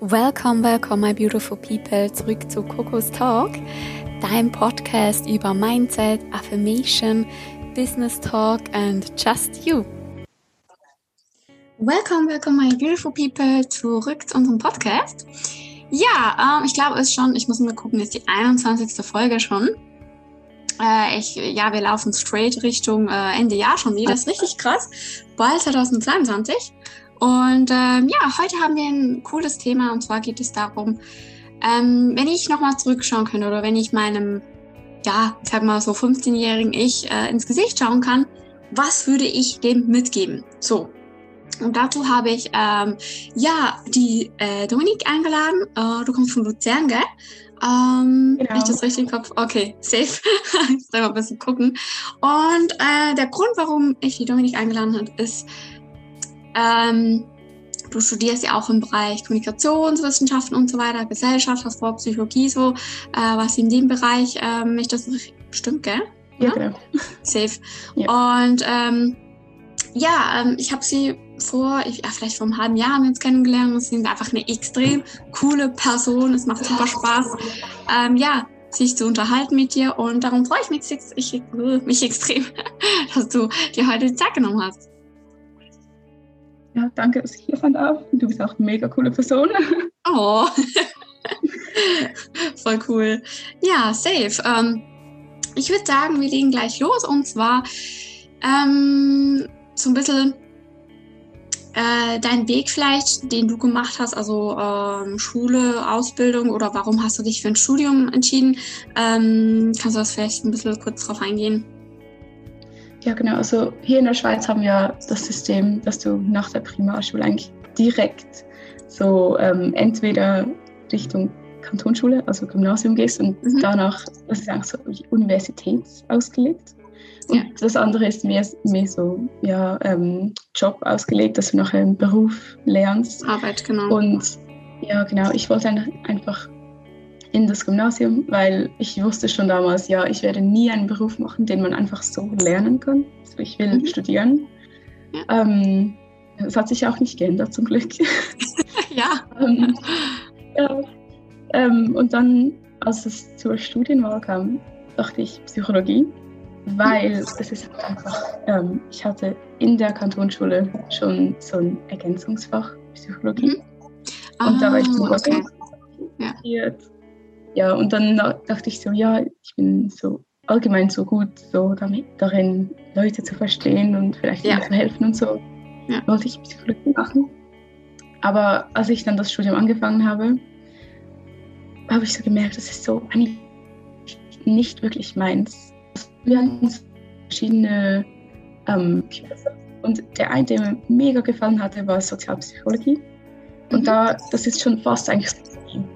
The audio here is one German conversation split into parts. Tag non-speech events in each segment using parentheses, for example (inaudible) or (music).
Welcome, welcome, my beautiful people, zurück zu Coco's Talk, dein Podcast über Mindset, Affirmation, Business Talk and just you. Welcome, welcome, my beautiful people, zurück zu unserem Podcast. Ja, ähm, ich glaube, es ist schon, ich muss mal gucken, ist die 21. Folge schon. Äh, ich, ja, wir laufen straight Richtung äh, Ende Jahr schon wieder. Das ist richtig krass. Bald 2022. Und ähm, ja, heute haben wir ein cooles Thema und zwar geht es darum, ähm, wenn ich nochmal zurückschauen könnte oder wenn ich meinem, ja, ich sag mal so 15-jährigen Ich äh, ins Gesicht schauen kann, was würde ich dem mitgeben? So. Und dazu habe ich ähm, ja die äh, Dominik eingeladen. Äh, du kommst von Luzern, gell? Ähm, genau. ich das richtig im Kopf? Okay, safe. (laughs) ich soll mal ein bisschen gucken. Und äh, der Grund, warum ich die Dominik eingeladen habe, ist, ähm, du studierst ja auch im Bereich Kommunikationswissenschaften und so weiter, Gesellschaft, hast vor Psychologie so, äh, was in dem Bereich, ähm, ich das stimmt, gell? Ja, ja? genau. (laughs) Safe. Ja. Und ähm, ja, ähm, ich habe sie vor, ich, ja, vielleicht vor einem halben Jahr haben wir uns kennengelernt. Sie sind einfach eine extrem coole Person. Es macht super Spaß, ähm, ja, sich zu unterhalten mit dir. Und darum freue ich mich, ich, mich extrem, (laughs) dass du dir heute die Zeit genommen hast. Ja, danke, dass ich hier sein darf. Du bist auch eine mega coole Person. (laughs) Oh, (laughs) voll cool. Ja, safe. Ähm, ich würde sagen, wir legen gleich los und zwar ähm, so ein bisschen äh, dein Weg vielleicht, den du gemacht hast, also ähm, Schule, Ausbildung oder warum hast du dich für ein Studium entschieden? Ähm, kannst du das vielleicht ein bisschen kurz drauf eingehen? Ja, genau. Also hier in der Schweiz haben wir das System, dass du nach der Primarschule eigentlich direkt so ähm, entweder Richtung Kantonsschule, also Gymnasium gehst und mhm. danach, das ist eigentlich so Universität ausgelegt. Und ja. das andere ist mehr, mehr so ja, ähm, Job ausgelegt, dass du nachher einen Beruf lernst. Arbeit, genau. Und ja, genau, ich wollte einfach in das Gymnasium, weil ich wusste schon damals, ja, ich werde nie einen Beruf machen, den man einfach so lernen kann. Also ich will mhm. studieren. Ja. Ähm, das hat sich auch nicht geändert, zum Glück. (laughs) (laughs) ja. ähm, ja. Ähm, und dann, als es zur Studienwahl kam, dachte ich Psychologie, weil mhm. es ist einfach, ähm, ich hatte in der Kantonsschule schon so ein Ergänzungsfach Psychologie. Mhm. Ah, und da war ich zum ah, okay. ja ja, und dann dachte ich so, ja, ich bin so allgemein so gut so damit, darin, Leute zu verstehen und vielleicht ja. ihnen zu helfen und so. Ja. Wollte ich Psychologie machen. Aber als ich dann das Studium angefangen habe, habe ich so gemerkt, das ist so eigentlich nicht wirklich meins. Wir hatten verschiedene ähm, und der eine, der mir mega gefallen hatte, war Sozialpsychologie. Und mhm. da, das ist schon fast eigentlich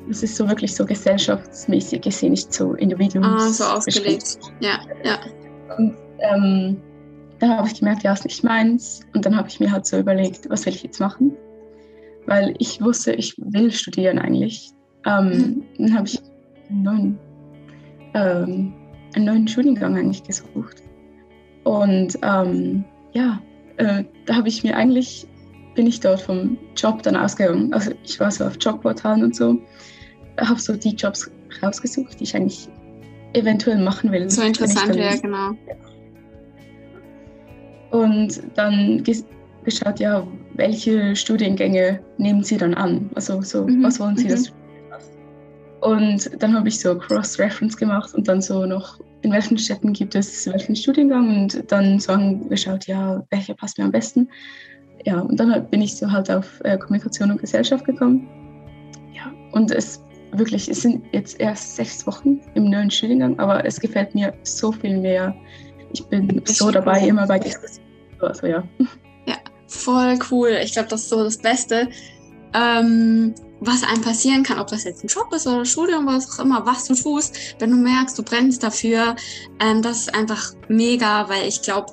es ist so wirklich so gesellschaftsmäßig gesehen, nicht so individuell. Ah, so ausgelegt. Ja, ja. Und ähm, da habe ich gemerkt, ja, ist nicht meins. Und dann habe ich mir halt so überlegt, was will ich jetzt machen? Weil ich wusste, ich will studieren eigentlich. Ähm, mhm. Dann habe ich einen neuen, ähm, einen neuen Studiengang eigentlich gesucht. Und ähm, ja, äh, da habe ich mir eigentlich bin ich dort vom Job dann ausgegangen. Also ich war so auf Jobportalen und so, habe so die Jobs rausgesucht, die ich eigentlich eventuell machen will. So interessant wäre, genau. Und dann geschaut, ja, welche Studiengänge nehmen Sie dann an? Also so, mhm. was wollen Sie, mhm. dass und dann habe ich so Cross-Reference gemacht und dann so noch, in welchen Städten gibt es welchen Studiengang und dann so angeschaut, ja, welcher passt mir am besten ja, und dann bin ich so halt auf äh, Kommunikation und Gesellschaft gekommen. Ja, und es wirklich, es sind jetzt erst sechs Wochen im neuen Studiengang, aber es gefällt mir so viel mehr. Ich bin so dabei, cool. immer bei Diskussionen. Also ja. Ja, voll cool. Ich glaube, das ist so das Beste, ähm, was einem passieren kann, ob das jetzt ein Job ist oder Studium, was auch immer, was du tust, wenn du merkst, du brennst dafür, ähm, das ist einfach mega, weil ich glaube,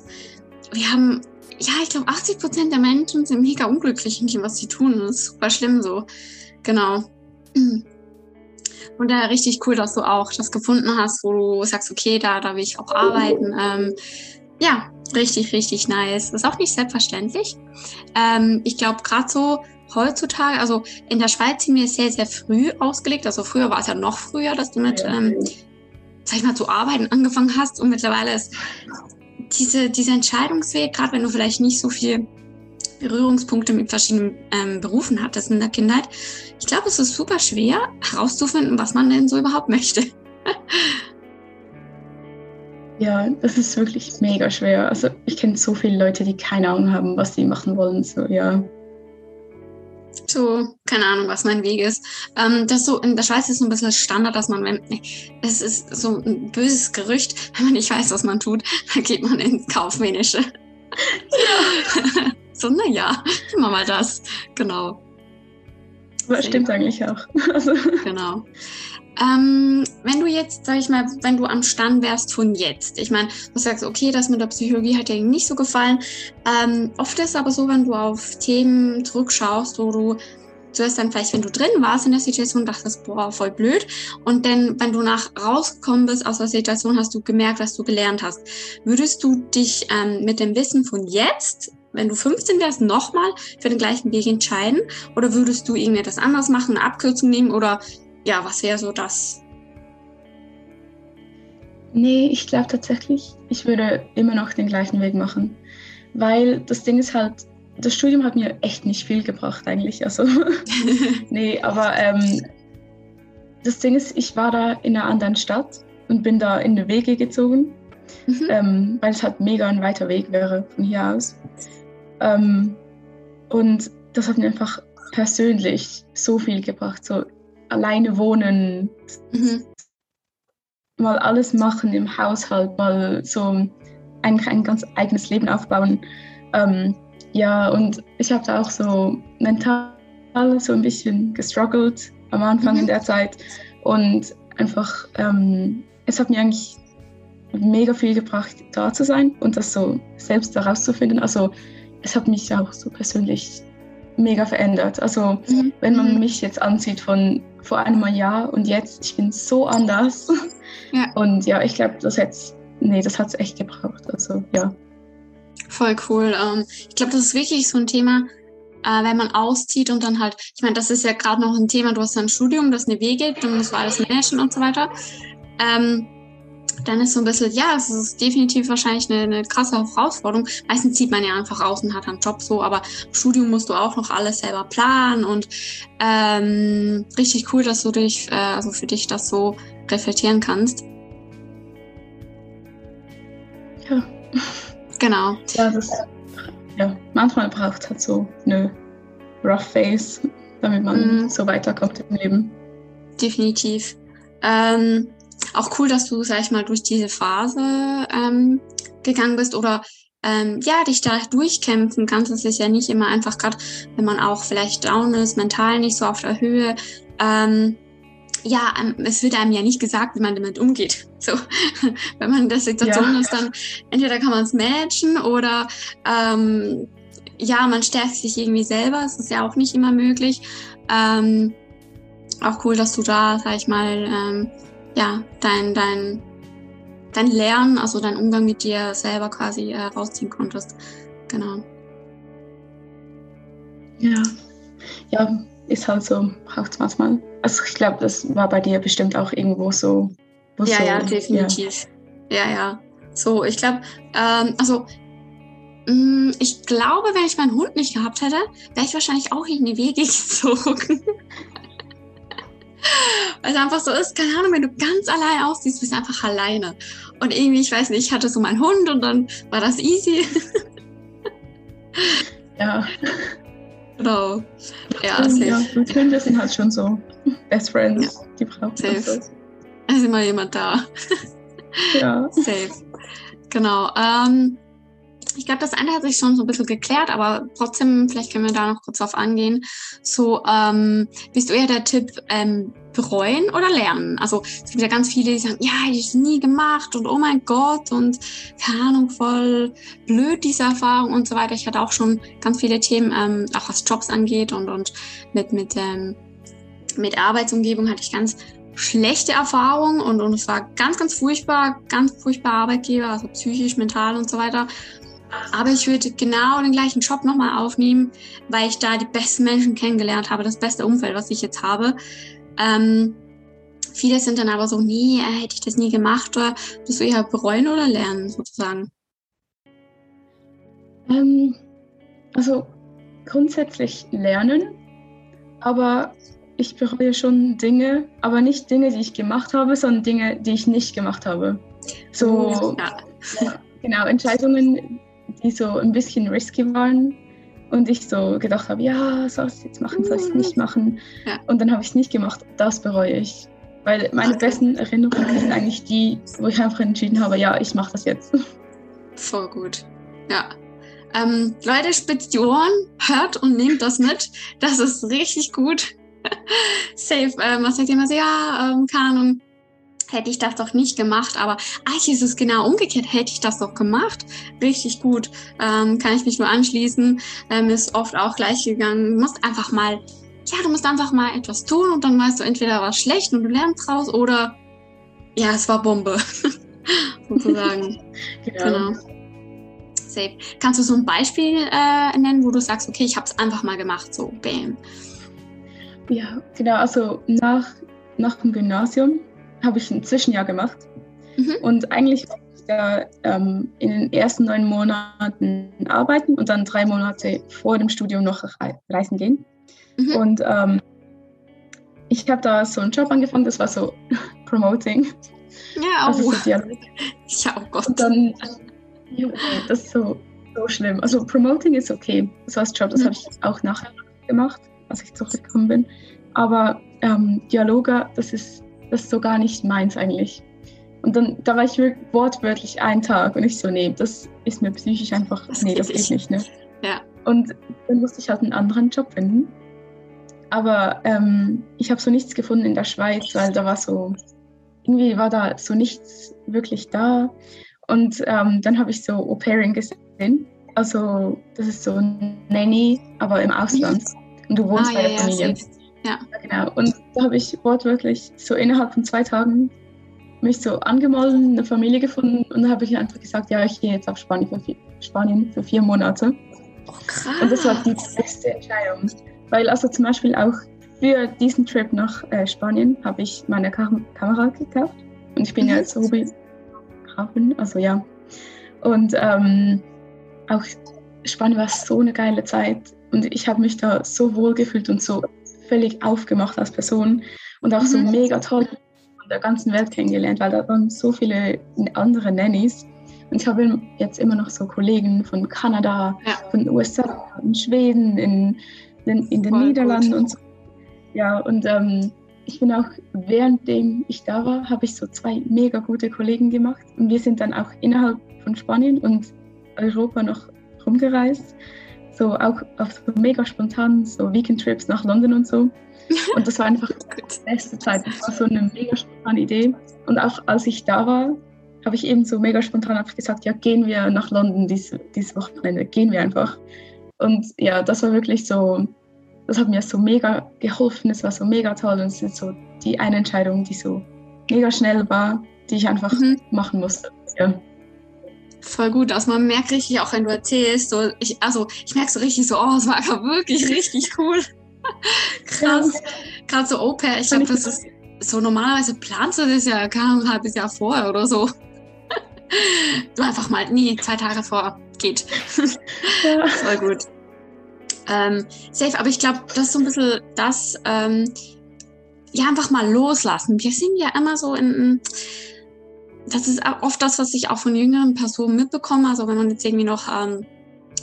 wir haben ja, ich glaube, 80 Prozent der Menschen sind mega unglücklich in dem, was sie tun. Das ist super schlimm so. Genau. Und da richtig cool, dass du auch das gefunden hast, wo du sagst, okay, da, da will ich auch arbeiten. Ähm, ja, richtig, richtig nice. Ist auch nicht selbstverständlich. Ähm, ich glaube, gerade so heutzutage, also in der Schweiz sind wir sehr, sehr früh ausgelegt. Also früher war es ja noch früher, dass du mit, ähm, sag ich mal, zu arbeiten angefangen hast. Und mittlerweile ist diese, dieser Entscheidungsweg, gerade wenn du vielleicht nicht so viel Berührungspunkte mit verschiedenen ähm, Berufen hattest in der Kindheit, ich glaube, es ist super schwer herauszufinden, was man denn so überhaupt möchte. (laughs) Ja, das ist wirklich mega schwer. Also ich kenne so viele Leute, die keine Ahnung haben, was sie machen wollen. So, ja. So, keine Ahnung, was mein Weg ist. Ähm, das so, in der Schweiz ist so ein bisschen Standard, dass man, wenn, es ist so ein böses Gerücht, (laughs) wenn man nicht weiß, was man tut, (laughs) dann geht man ins Kaufmännische. Ja. (laughs) so, naja, wir mal das. Genau. Aber stimmt eigentlich auch. Also. Genau. Ähm, wenn du jetzt, sag ich mal, wenn du am Stand wärst von jetzt, ich meine, du sagst, okay, das mit der Psychologie hat dir nicht so gefallen. Ähm, oft ist es aber so, wenn du auf Themen zurückschaust, wo du zuerst dann vielleicht, wenn du drin warst in der Situation, dachtest, boah, voll blöd. Und dann, wenn du nach rausgekommen bist aus der Situation, hast du gemerkt, was du gelernt hast. Würdest du dich ähm, mit dem Wissen von jetzt wenn du 15 wärst, nochmal für den gleichen Weg entscheiden? Oder würdest du irgendetwas anderes machen, eine Abkürzung nehmen? Oder ja, was wäre so das? Nee, ich glaube tatsächlich, ich würde immer noch den gleichen Weg machen. Weil das Ding ist halt, das Studium hat mir echt nicht viel gebracht eigentlich. Also, (laughs) (laughs) nee, aber ähm, das Ding ist, ich war da in einer anderen Stadt und bin da in eine Wege gezogen, mhm. ähm, weil es halt mega ein weiter Weg wäre von hier aus. Ähm, und das hat mir einfach persönlich so viel gebracht. So, alleine wohnen, mhm. mal alles machen im Haushalt, mal so eigentlich ein ganz eigenes Leben aufbauen. Ähm, ja, und ich habe da auch so mental so ein bisschen gestruggelt am Anfang mhm. in der Zeit. Und einfach, ähm, es hat mir eigentlich mega viel gebracht, da zu sein und das so selbst herauszufinden. Also es hat mich auch so persönlich mega verändert. Also mhm. wenn man mhm. mich jetzt ansieht von vor einem Jahr und jetzt, ich bin so anders. (laughs) Ja. Und ja, ich glaube, das hat nee, das hat es echt gebraucht. Also ja. Voll cool. Ähm, ich glaube, das ist wirklich so ein Thema, äh, wenn man auszieht und dann halt, ich meine, das ist ja gerade noch ein Thema, du hast ein Studium, das eine Wege gibt und das war alles managen und so weiter. Ähm, dann ist so ein bisschen, ja, es ist definitiv wahrscheinlich eine, eine, krasse Herausforderung. Meistens zieht man ja einfach aus und hat einen Job so, aber im Studium musst du auch noch alles selber planen und ähm, richtig cool, dass du dich, äh, also für dich das so reflektieren kannst. Ja. Genau. Ja, das, ja manchmal braucht es halt so eine Rough Phase, damit man mm. so weiterkommt im Leben. Definitiv. Ähm, auch cool, dass du, sag ich mal, durch diese Phase ähm, gegangen bist oder ähm, ja, dich da durchkämpfen kannst. Es ist ja nicht immer einfach, gerade wenn man auch vielleicht down ist, mental nicht so auf der Höhe. Ähm, ja, ähm, es wird einem ja nicht gesagt, wie man damit umgeht. (laughs) So, wenn man in der Situation ja. ist, dann entweder kann man es managen oder ähm, ja, man stärkt sich irgendwie selber. Das ist ja auch nicht immer möglich. Ähm, auch cool, dass du da, sag ich mal, ähm, ja, dein, dein, dein Lernen, also dein Umgang mit dir selber quasi äh, rausziehen konntest. Genau. Ja, ja, ist halt so, braucht es manchmal. Also ich glaube, das war bei dir bestimmt auch irgendwo so. Ja, so, ja, definitiv. Ja, ja. ja. So, ich glaube, ähm, also mh, mm, ich glaube, wenn ich meinen Hund nicht gehabt hätte, wäre ich wahrscheinlich auch in die Wege (laughs) gezogen. Weil es einfach so ist, keine Ahnung, wenn du ganz allein aussiehst, bist du einfach alleine. Und irgendwie, ich weiß nicht, ich hatte so meinen Hund und dann war das easy. ja. Genau. Ja, safe. Ja, und Hunde sind halt schon so Best Friends. Ja. Die brauchen safe. Das. Es ist immer jemand da. ja. Safe. Genau. Ähm, ich glaube, das eine hat sich schon so ein bisschen geklärt, aber trotzdem, vielleicht können wir da noch kurz drauf angehen. So, ähm, bist du eher der Tipp, ähm, bereuen oder lernen? Also es gibt ja ganz viele, die sagen, ja, ich habe nie gemacht und oh mein Gott und keine Ahnung, voll blöd diese Erfahrung und so weiter. Ich hatte auch schon ganz viele Themen, ähm, auch was Jobs angeht und, und mit, mit, ähm, mit Arbeitsumgebung hatte ich ganz schlechte Erfahrungen und, und es war ganz, ganz furchtbar, ganz furchtbar Arbeitgeber, also psychisch, mental und so weiter. Aber ich würde genau den gleichen Job nochmal aufnehmen, weil ich da die besten Menschen kennengelernt habe, das beste Umfeld, was ich jetzt habe. Ähm, viele sind dann aber so, nee, äh, hätte ich das nie gemacht oder bist du eher bereuen oder lernen sozusagen? Ähm, also grundsätzlich lernen, aber ich bereue schon Dinge, aber nicht Dinge, die ich gemacht habe, sondern Dinge, die ich nicht gemacht habe. So, ja. genau, Entscheidungen, die so ein bisschen risky waren und ich so gedacht habe, ja, soll ich es jetzt machen, soll ich es nicht machen? Ja. Und dann habe ich es nicht gemacht. Das bereue ich. Weil meine besten Erinnerungen sind eigentlich die, wo ich einfach entschieden habe, ja, ich mache das jetzt. (laughs) Voll gut. Ja. Ähm, Leute, spitzt die Ohren, hört und nehmt das mit. Das ist richtig gut. (laughs) Safe. Ähm, was sagt immer so? Ja, ähm, keine Ahnung hätte ich das doch nicht gemacht, aber eigentlich ist es genau umgekehrt, hätte ich das doch gemacht. Richtig gut, ähm, kann ich mich nur anschließen. Ähm, ist oft auch gleich gegangen. Du musst einfach mal, ja, du musst einfach mal etwas tun und dann weißt du entweder was schlecht und du lernst draus oder ja, es war Bombe. (laughs) Sozusagen. (laughs) genau. genau. Safe. Kannst du so ein Beispiel äh, nennen, wo du sagst, okay, ich habe es einfach mal gemacht, so bam. Ja, genau. Also nach, nach dem Gymnasium habe ich ein Zwischenjahr gemacht. Mhm. Und eigentlich wollte ich da ähm, in den ersten neun Monaten arbeiten und dann drei Monate vor dem Studium noch reisen gehen. Mhm. Und ähm, ich habe da so einen Job angefangen, das war so (laughs) Promoting. Ja, also oh. So (laughs) ja, oh Gott. Und dann, das ist so, so schlimm. Also Promoting ist okay, das war das Job, das mhm. habe ich auch nachher gemacht, als ich zurückgekommen bin. Aber ähm, Dialoge, das ist das ist so gar nicht meins eigentlich. Und dann, da war ich wortwörtlich einen Tag und ich so, nee, das ist mir psychisch einfach, das nee, das geht nicht, ne? Ja. Und dann musste ich halt einen anderen Job finden. Aber ähm, ich habe so nichts gefunden in der Schweiz, weil da war so, irgendwie war da so nichts wirklich da. Und ähm, dann habe ich so Au-pairing gesehen. Also, das ist so ein Nanny, aber im Ausland. Und du wohnst ah, bei der ja, Familie. Ja, ja. Genau. Und da habe ich wortwörtlich so innerhalb von zwei Tagen mich so angemeldet, eine Familie gefunden und da habe ich einfach gesagt, ja, ich gehe jetzt auf Spanien für vier, Spanien für vier Monate. Oh, krass. Und das war die beste Entscheidung. Weil also zum Beispiel auch für diesen Trip nach äh, Spanien habe ich meine Kam Kamera gekauft. Und ich bin mhm. ja jetzt Hobbyfotografin, also ja. Und ähm, auch Spanien war so eine geile Zeit. Und ich habe mich da so wohl gefühlt und so völlig aufgemacht als Person und auch mhm. so mega toll von der ganzen Welt kennengelernt, weil da waren so viele andere Nannies. Und ich habe jetzt immer noch so Kollegen von Kanada, ja. von den USA, in Schweden, in, in, in den Voll Niederlanden gut. und so. Ja, und ähm, ich bin auch, währenddem ich da war, habe ich so zwei mega gute Kollegen gemacht. Und wir sind dann auch innerhalb von Spanien und Europa noch rumgereist so auch auf so mega spontan so Weekend-Trips nach London und so. (laughs) Und das war einfach die beste Zeit. Das war so eine mega spontane Idee. Und auch als ich da war, habe ich eben so mega spontan einfach gesagt, ja, gehen wir nach London dieses, dieses Wochenende, gehen wir einfach. Und ja, das war wirklich so, das hat mir so mega geholfen, es war so mega toll und es ist so die eine Entscheidung, die so mega schnell war, die ich einfach mhm. machen musste. Ja. Voll gut. Also man merkt richtig, auch wenn du erzählst, so ich, also ich merke so richtig so, oh, es war einfach wirklich richtig cool. (laughs) Krass. Gerade so Au-pair, ich glaube, das ist so normalerweise planst du das ja kaum ein halbes Jahr vorher oder so. (laughs) du einfach mal, nie zwei Tage vor, geht. Ja. (laughs) Voll gut. Ähm, safe, aber ich glaube, das ist so ein bisschen das, ähm, ja, einfach mal loslassen. Wir sind ja immer so in, das ist oft das, was ich auch von jüngeren Personen mitbekomme. Also wenn man jetzt irgendwie noch ähm,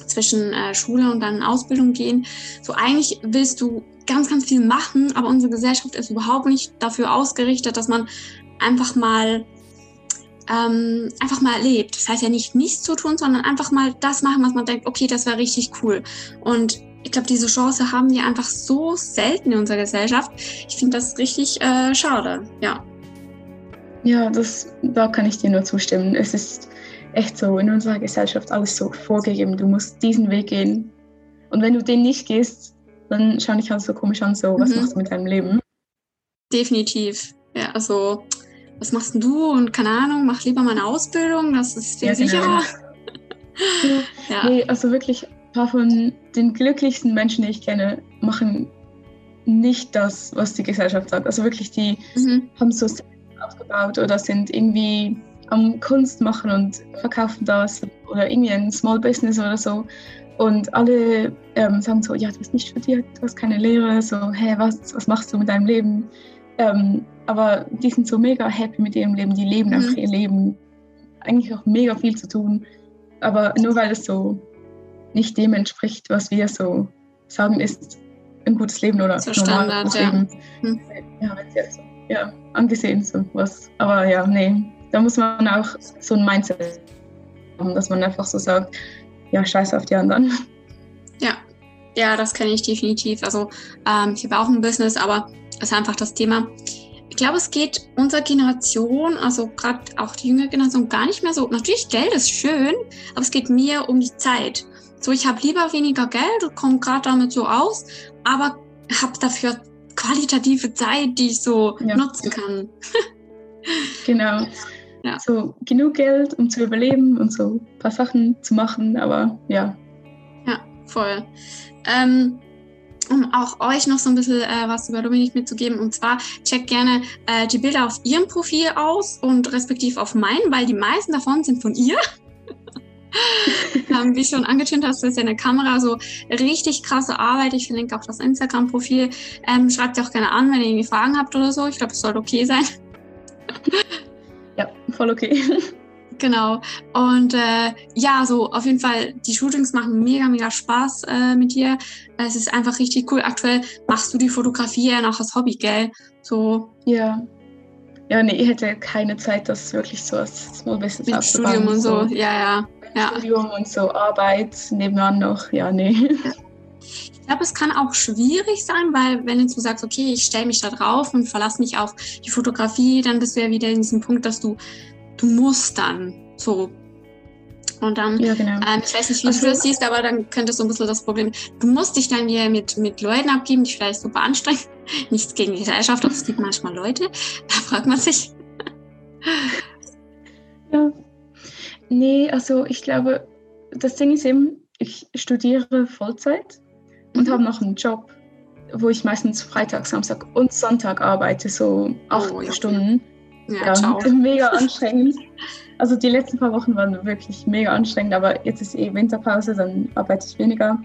zwischen äh, Schule und dann Ausbildung gehen, so eigentlich willst du ganz, ganz viel machen, aber unsere Gesellschaft ist überhaupt nicht dafür ausgerichtet, dass man einfach mal ähm, einfach mal erlebt. Das heißt ja nicht nichts zu tun, sondern einfach mal das machen, was man denkt, okay, das wäre richtig cool. Und ich glaube, diese Chance haben wir einfach so selten in unserer Gesellschaft. Ich finde das richtig äh, schade, ja. Ja, das, da kann ich dir nur zustimmen. Es ist echt so in unserer Gesellschaft alles so vorgegeben. Du musst diesen Weg gehen. Und wenn du den nicht gehst, dann schaue ich halt so komisch an, so, was mhm. machst du mit deinem Leben? Definitiv. Ja, also, was machst du? Und keine Ahnung, mach lieber mal eine Ausbildung, das ist dir ja, genau. sicherer. (laughs) ja. Nee, also wirklich ein paar von den glücklichsten Menschen, die ich kenne, machen nicht das, was die Gesellschaft sagt. Also wirklich, die mhm. haben so aufgebaut oder sind irgendwie am Kunst machen und verkaufen das oder irgendwie ein Small Business oder so. Und alle ähm, sagen so, ja, du hast nicht studiert, du hast keine Lehre, so, hä, was, was machst du mit deinem Leben? Ähm, aber die sind so mega happy mit ihrem Leben, die leben mhm. einfach ihr Leben. Eigentlich auch mega viel zu tun. Aber nur weil es so nicht dem entspricht, was wir so sagen, ist ein gutes Leben oder so normales Standard, Leben. Ja, hm. ja wenn jetzt so, ja, angesehen so was. Aber ja, nee, da muss man auch so ein Mindset haben, dass man einfach so sagt, ja, scheiß auf die anderen. Ja, ja, das kenne ich definitiv. Also ähm, ich habe auch ein Business, aber es ist einfach das Thema. Ich glaube, es geht unserer Generation, also gerade auch die jüngere Generation, gar nicht mehr so. Natürlich, Geld ist schön, aber es geht mir um die Zeit. So, ich habe lieber weniger Geld und komme gerade damit so aus, aber habe dafür qualitative Zeit, die ich so ja. nutzen kann. (laughs) genau. Ja. So genug Geld, um zu überleben und so ein paar Sachen zu machen, aber ja. Ja, voll. Ähm, um auch euch noch so ein bisschen äh, was über Dominik mitzugeben. Und zwar checkt gerne äh, die Bilder auf ihrem Profil aus und respektiv auf meinen, weil die meisten davon sind von ihr. (laughs) ähm, wie schon angetönt hast, ist ja eine Kamera so richtig krasse Arbeit. Ich verlinke auch das Instagram-Profil. Ähm, schreibt ihr auch gerne an, wenn ihr irgendwie Fragen habt oder so. Ich glaube, es sollte okay sein. ja, voll okay. Genau. Und äh, ja, so auf jeden Fall, die Shootings machen mega, mega Spaß äh, mit dir. Es ist einfach richtig cool. Aktuell machst du die Fotografie ja noch als Hobby, gell? So. Ja. Ja, nee, ich hätte keine Zeit, das wirklich so als Small Business Mit Studium und so, so. ja, ja. Ja. Studium und so Arbeit nebenan noch, ja, nee. Ich glaube, es kann auch schwierig sein, weil wenn du sagst, okay, ich stelle mich da drauf und verlasse mich auf die Fotografie, dann bist du ja wieder in diesem Punkt, dass du du musst dann so. Und dann, ja, genau. ähm, ich weiß nicht, wie also, du das siehst, aber dann könnte so ein bisschen das Problem, du musst dich dann wieder mit, mit Leuten abgeben, die vielleicht super anstrengen. (laughs) Nichts gegen die Gesellschaft, aber es gibt manchmal Leute, (laughs) da fragt man sich. ja. Nee, also ich glaube, das Ding ist eben, ich studiere Vollzeit und mhm. habe noch einen Job, wo ich meistens Freitag, Samstag und Sonntag arbeite, so acht oh, ja. Stunden. Ja, ja (laughs) mega (laughs) anstrengend. Also die letzten paar Wochen waren wirklich mega anstrengend, aber jetzt ist eh Winterpause, dann arbeite ich weniger.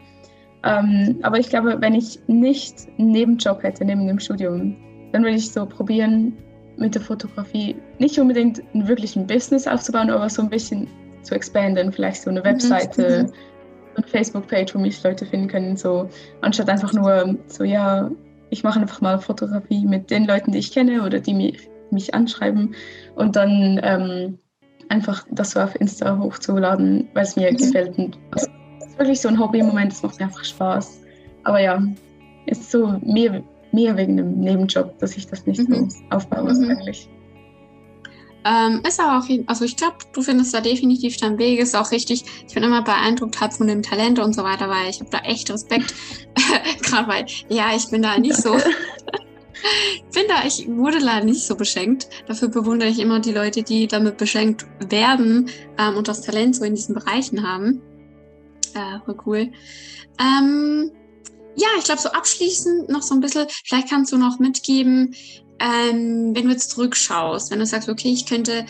Ähm, aber ich glaube, wenn ich nicht einen Nebenjob hätte neben dem Studium, dann würde ich so probieren, mit der Fotografie nicht unbedingt einen wirklichen Business aufzubauen, aber so ein bisschen zu expanden, vielleicht so eine mhm, Webseite, mhm. eine Facebook-Page, wo mich Leute finden können, so anstatt einfach nur so, ja, ich mache einfach mal Fotografie mit den Leuten, die ich kenne oder die mich mich anschreiben und dann ähm, einfach das so auf Insta hochzuladen, weil es mir mhm. gefällt. Und das ist wirklich so ein Hobby im Moment, das macht mir einfach Spaß. Aber ja, ist so mehr, mehr wegen dem Nebenjob, dass ich das nicht mhm. so aufbaue mhm. eigentlich. Ähm, ist aber auch, also ich glaube, du findest da definitiv deinen Weg, ist auch richtig. Ich bin immer beeindruckt halt von dem Talent und so weiter, weil ich habe da echt Respekt. (laughs) Gerade weil, ja, ich bin da nicht so, (laughs) ich bin da, ich wurde leider nicht so beschenkt. Dafür bewundere ich immer die Leute, die damit beschenkt werden ähm, und das Talent so in diesen Bereichen haben. Äh, voll cool. Ähm, ja, ich glaube, so abschließend noch so ein bisschen, vielleicht kannst du noch mitgeben, ähm, wenn du jetzt zurückschaust, wenn du sagst, okay, ich könnte,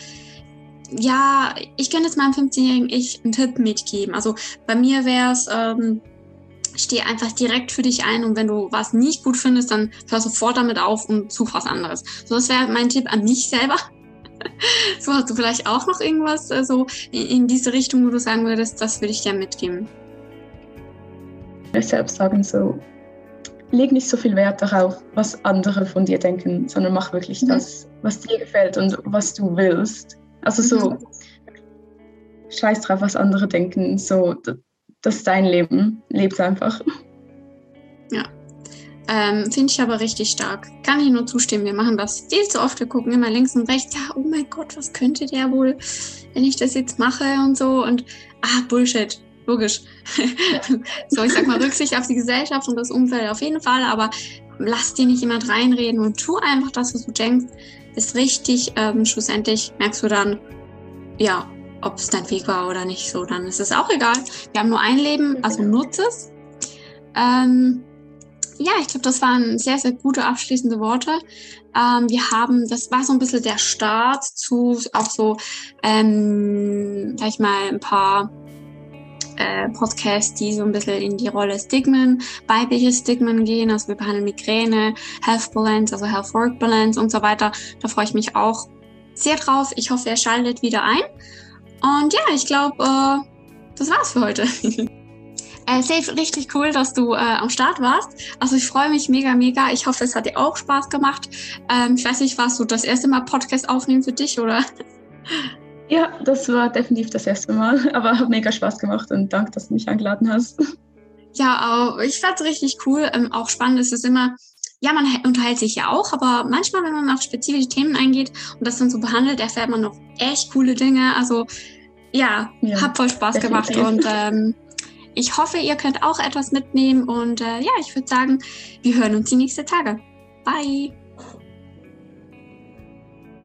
ja, ich könnte jetzt meinem 15-jährigen Ich einen Tipp mitgeben. Also bei mir wäre es, ähm, steh einfach direkt für dich ein und wenn du was nicht gut findest, dann hör sofort damit auf und such was anderes. So, das wäre mein Tipp an mich selber. (laughs) so hast du vielleicht auch noch irgendwas äh, so in diese Richtung, wo du sagen würdest, das würde ich dir mitgeben. Ich selbst sagen so, leg nicht so viel Wert darauf, was andere von dir denken, sondern mach wirklich mhm. das, was dir gefällt und was du willst. Also so, mhm. scheiß drauf, was andere denken. So, das ist dein Leben. Leb's einfach. Ja. Ähm, Finde ich aber richtig stark. Kann ich nur zustimmen. Wir machen das viel zu oft. Wir gucken immer links und rechts. Ja, oh mein Gott, was könnte der wohl, wenn ich das jetzt mache und so. Und ah, Bullshit. Logisch. (laughs) so, ich sag mal, Rücksicht auf die Gesellschaft und das Umfeld auf jeden Fall, aber lass dir nicht jemand reinreden und tu einfach das, was du denkst. Ist richtig. Ähm, schlussendlich merkst du dann, ja, ob es dein Weg war oder nicht so, dann ist es auch egal. Wir haben nur ein Leben, also nutze es. Ähm, ja, ich glaube, das waren sehr, sehr gute abschließende Worte. Ähm, wir haben, das war so ein bisschen der Start zu auch so, ähm, sag ich mal, ein paar äh, Podcasts, die so ein bisschen in die Rolle Stigmen, weibliche Stigmen gehen. Also wir behandeln Migräne, Health Balance, also Health Work Balance und so weiter. Da freue ich mich auch sehr drauf. Ich hoffe, ihr schaltet wieder ein. Und ja, ich glaube, äh, das war's für heute. (laughs) Äh, Safe, richtig cool, dass du äh, am Start warst. Also ich freue mich mega, mega. Ich hoffe, es hat dir auch Spaß gemacht. Ähm, ich weiß nicht, warst du das erste Mal Podcast aufnehmen für dich, oder? (laughs) Ja, das war definitiv das erste Mal, (laughs) aber hat mega Spaß gemacht und danke, dass du mich eingeladen hast. Ja, ich fand es richtig cool. Ähm, auch spannend ist es immer, ja, man unterhält sich ja auch, aber manchmal, wenn man auf spezifische Themen eingeht und das dann so behandelt, erfährt man noch echt coole Dinge. Also ja, ja hat voll Spaß definitiv. gemacht und ähm, ich hoffe, ihr könnt auch etwas mitnehmen und äh, ja, ich würde sagen, wir hören uns die nächsten Tage. Bye!